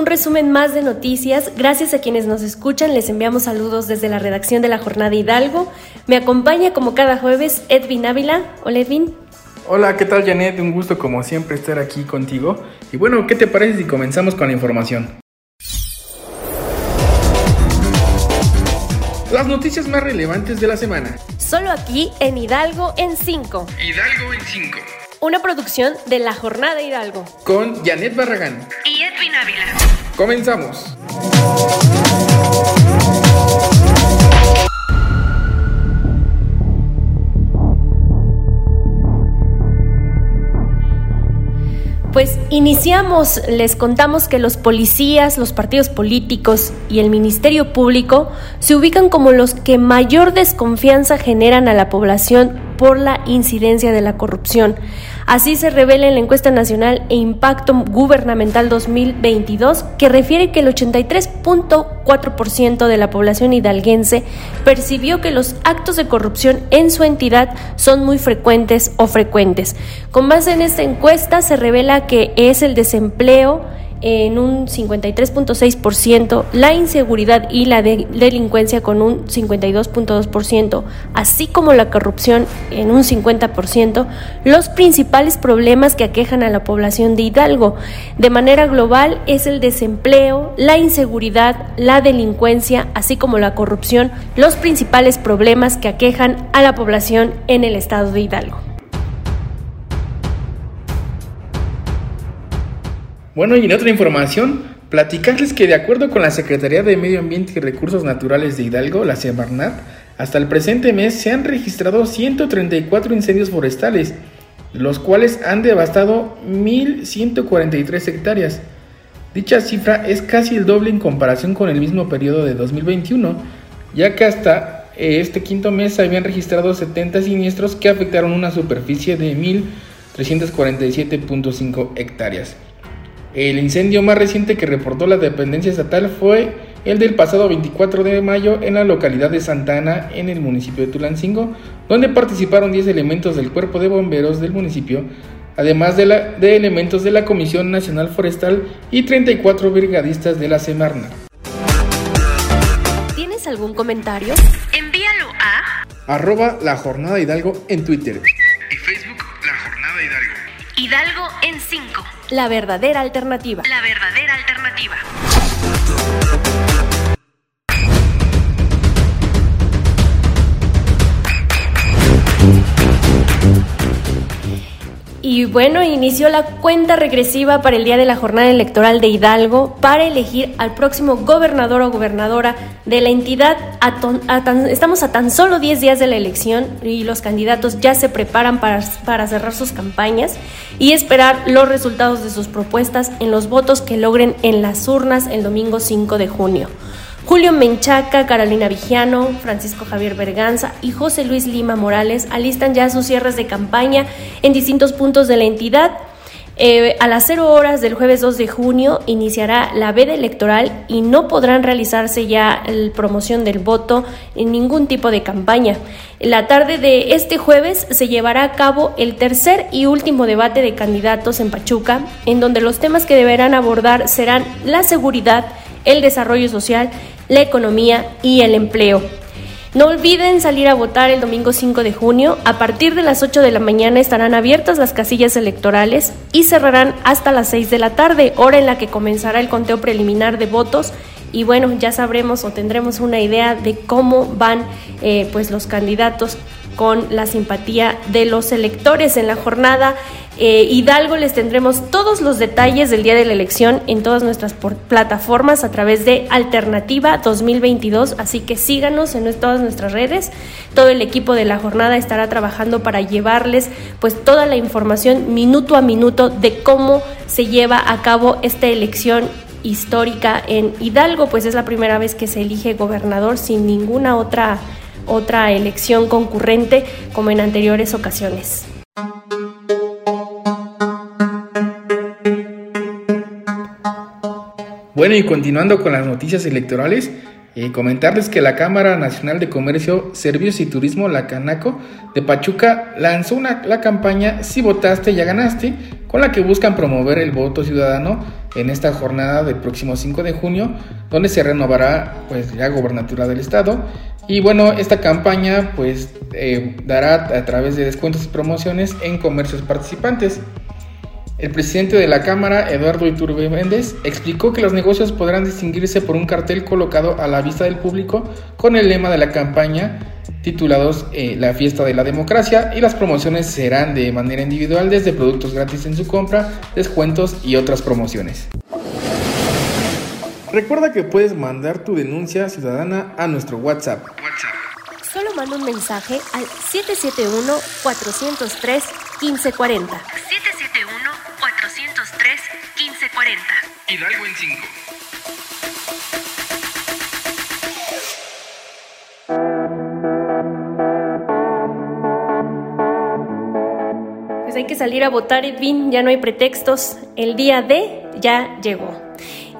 un resumen más de noticias. Gracias a quienes nos escuchan, les enviamos saludos desde la redacción de la Jornada Hidalgo. Me acompaña como cada jueves Edwin Ávila. Hola Edwin. Hola, ¿qué tal Janet? Un gusto como siempre estar aquí contigo. Y bueno, ¿qué te parece si comenzamos con la información? Las noticias más relevantes de la semana. Solo aquí en Hidalgo en 5. Hidalgo en 5. Una producción de La Jornada Hidalgo. Con Janet Barragán. Y Ávila. Comenzamos. Pues iniciamos, les contamos que los policías, los partidos políticos y el Ministerio Público se ubican como los que mayor desconfianza generan a la población por la incidencia de la corrupción. Así se revela en la encuesta nacional e impacto gubernamental 2022, que refiere que el 83.4% de la población hidalguense percibió que los actos de corrupción en su entidad son muy frecuentes o frecuentes. Con base en esta encuesta se revela que es el desempleo, en un 53.6%, la inseguridad y la delincuencia con un 52.2%, así como la corrupción en un 50%, los principales problemas que aquejan a la población de Hidalgo. De manera global es el desempleo, la inseguridad, la delincuencia, así como la corrupción, los principales problemas que aquejan a la población en el estado de Hidalgo. Bueno, y en otra información, platicarles que de acuerdo con la Secretaría de Medio Ambiente y Recursos Naturales de Hidalgo, la Semarnat, hasta el presente mes se han registrado 134 incendios forestales, los cuales han devastado 1.143 hectáreas. Dicha cifra es casi el doble en comparación con el mismo periodo de 2021, ya que hasta este quinto mes se habían registrado 70 siniestros que afectaron una superficie de 1.347.5 hectáreas. El incendio más reciente que reportó la dependencia estatal fue el del pasado 24 de mayo en la localidad de Santa Ana, en el municipio de Tulancingo, donde participaron 10 elementos del Cuerpo de Bomberos del municipio, además de, de elementos de la Comisión Nacional Forestal y 34 brigadistas de la Semarna. ¿Tienes algún comentario? Envíalo a arroba la jornada Hidalgo en Twitter en 5. La verdadera alternativa. La verdadera alternativa. Y bueno, inició la cuenta regresiva para el día de la jornada electoral de Hidalgo para elegir al próximo gobernador o gobernadora de la entidad. estamos a tan solo 10 días de la elección y los candidatos ya se preparan para, para cerrar sus campañas y esperar los resultados de sus propuestas en los votos que logren en las urnas el domingo 5 de junio. Julio Menchaca, Carolina Vigiano, Francisco Javier Berganza y José Luis Lima Morales alistan ya sus cierres de campaña en distintos puntos de la entidad. Eh, a las 0 horas del jueves 2 de junio iniciará la veda electoral y no podrán realizarse ya la promoción del voto en ningún tipo de campaña. La tarde de este jueves se llevará a cabo el tercer y último debate de candidatos en Pachuca, en donde los temas que deberán abordar serán la seguridad, el desarrollo social la economía y el empleo. No olviden salir a votar el domingo 5 de junio. A partir de las 8 de la mañana estarán abiertas las casillas electorales y cerrarán hasta las 6 de la tarde, hora en la que comenzará el conteo preliminar de votos. Y bueno, ya sabremos o tendremos una idea de cómo van eh, pues los candidatos con la simpatía de los electores en la jornada. Eh, Hidalgo les tendremos todos los detalles del día de la elección en todas nuestras plataformas a través de Alternativa 2022, así que síganos en todas nuestras redes. Todo el equipo de la jornada estará trabajando para llevarles pues toda la información minuto a minuto de cómo se lleva a cabo esta elección histórica en Hidalgo, pues es la primera vez que se elige gobernador sin ninguna otra otra elección concurrente como en anteriores ocasiones. Bueno, y continuando con las noticias electorales, eh, comentarles que la Cámara Nacional de Comercio, Servicios y Turismo, la Canaco, de Pachuca, lanzó una, la campaña Si votaste, ya ganaste, con la que buscan promover el voto ciudadano en esta jornada del próximo 5 de junio, donde se renovará pues la gobernatura del estado. Y bueno, esta campaña pues eh, dará a través de descuentos y promociones en comercios participantes. El presidente de la Cámara, Eduardo Iturbe Méndez, explicó que los negocios podrán distinguirse por un cartel colocado a la vista del público con el lema de la campaña titulados eh, La fiesta de la democracia y las promociones serán de manera individual desde productos gratis en su compra, descuentos y otras promociones. Recuerda que puedes mandar tu denuncia ciudadana a nuestro WhatsApp. Solo manda un mensaje al 771-403-1540. 1540. Hidalgo en 5. Pues hay que salir a votar, Edwin, ya no hay pretextos. El día de ya llegó.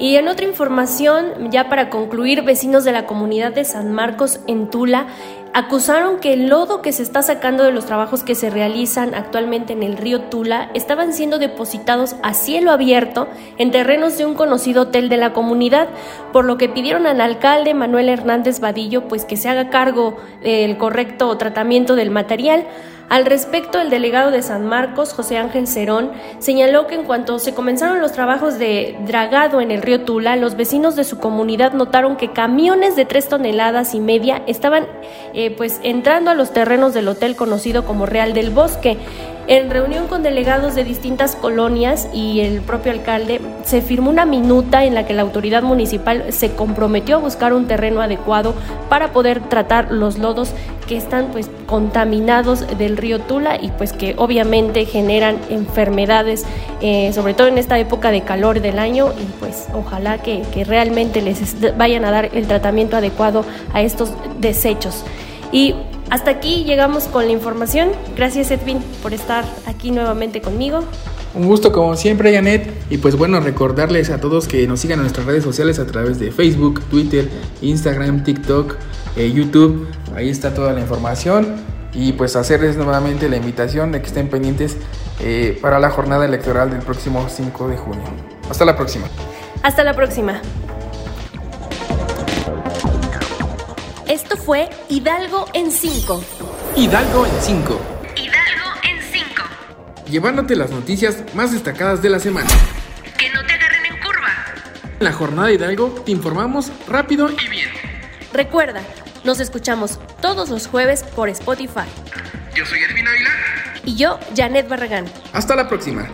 Y en otra información, ya para concluir, vecinos de la comunidad de San Marcos en Tula acusaron que el lodo que se está sacando de los trabajos que se realizan actualmente en el río Tula estaban siendo depositados a cielo abierto en terrenos de un conocido hotel de la comunidad, por lo que pidieron al alcalde Manuel Hernández Vadillo pues que se haga cargo del correcto tratamiento del material. Al respecto, el delegado de San Marcos, José Ángel Cerón, señaló que en cuanto se comenzaron los trabajos de dragado en el río Tula, los vecinos de su comunidad notaron que camiones de tres toneladas y media estaban eh, pues entrando a los terrenos del hotel conocido como Real del Bosque. En reunión con delegados de distintas colonias y el propio alcalde, se firmó una minuta en la que la autoridad municipal se comprometió a buscar un terreno adecuado para poder tratar los lodos que están pues contaminados del río Tula y pues que obviamente generan enfermedades, eh, sobre todo en esta época de calor del año y pues ojalá que, que realmente les vayan a dar el tratamiento adecuado a estos desechos. Y hasta aquí llegamos con la información. Gracias Edwin por estar aquí nuevamente conmigo. Un gusto como siempre, Janet. Y pues bueno, recordarles a todos que nos sigan en nuestras redes sociales a través de Facebook, Twitter, Instagram, TikTok, eh, YouTube. Ahí está toda la información. Y pues hacerles nuevamente la invitación de que estén pendientes eh, para la jornada electoral del próximo 5 de junio. Hasta la próxima. Hasta la próxima. Esto fue Hidalgo en 5. Hidalgo en 5. Hidalgo en 5. Llevándote las noticias más destacadas de la semana. Que no te agarren en curva. En la jornada de Hidalgo te informamos rápido Y bien. Recuerda, nos escuchamos todos los jueves por Spotify. Yo soy Edwin Ávila. Y yo, Janet Barragán. Hasta la próxima.